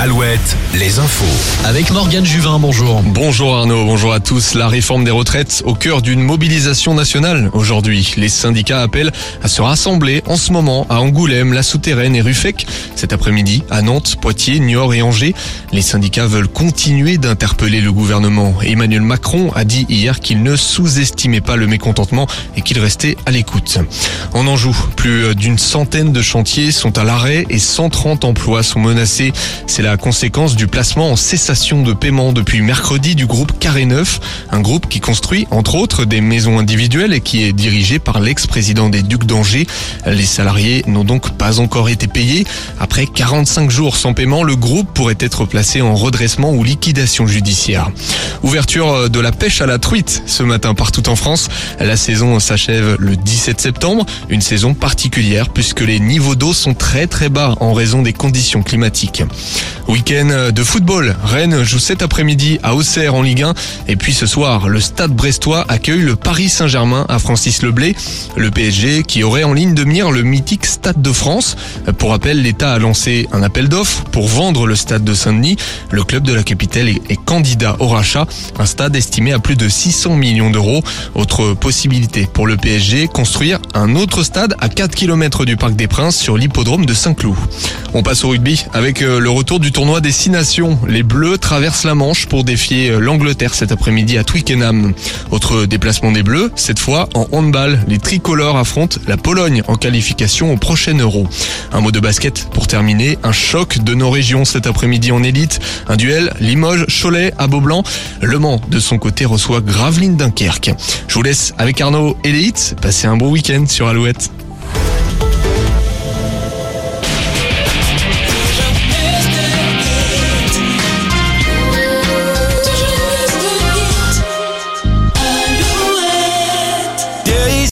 Alouette, les infos. Avec Morgane Juvin, bonjour. Bonjour Arnaud, bonjour à tous. La réforme des retraites au cœur d'une mobilisation nationale. Aujourd'hui, les syndicats appellent à se rassembler en ce moment à Angoulême, La Souterraine et Ruffec. Cet après-midi, à Nantes, Poitiers, Niort et Angers, les syndicats veulent continuer d'interpeller le gouvernement. Emmanuel Macron a dit hier qu'il ne sous-estimait pas le mécontentement et qu'il restait à l'écoute. En Anjou, plus d'une centaine de chantiers sont à l'arrêt et 130 emplois sont menacés. C'est la conséquence du placement en cessation de paiement depuis mercredi du groupe Carré Neuf, un groupe qui construit entre autres des maisons individuelles et qui est dirigé par l'ex-président des Ducs d'Angers. Les salariés n'ont donc pas encore été payés. Après 45 jours sans paiement, le groupe pourrait être placé en redressement ou liquidation judiciaire. Ouverture de la pêche à la truite ce matin partout en France. La saison s'achève le 17 septembre, une saison particulière puisque les niveaux d'eau sont très très bas en raison des conditions climatiques. Week-end de football. Rennes joue cet après-midi à Auxerre en Ligue 1. Et puis ce soir, le stade brestois accueille le Paris Saint-Germain à Francis Leblé. Le PSG qui aurait en ligne de mire le mythique Stade de France. Pour rappel, l'État a lancé un appel d'offres pour vendre le stade de Saint-Denis. Le club de la capitale est candidat au rachat. Un stade estimé à plus de 600 millions d'euros. Autre possibilité pour le PSG, construire un autre stade à 4 km du Parc des Princes sur l'hippodrome de Saint-Cloud. On passe au rugby avec le retour du tournoi des Six Nations. Les Bleus traversent la Manche pour défier l'Angleterre cet après-midi à Twickenham. Autre déplacement des Bleus, cette fois en handball. Les tricolores affrontent la Pologne en qualification au prochain Euro. Un mot de basket pour terminer. Un choc de nos régions cet après-midi en élite. Un duel Limoges-Cholet à Beaublanc. Le Mans, de son côté, reçoit Gravelines Dunkerque. Je vous laisse avec Arnaud et les hits. Passez un bon week-end sur Alouette.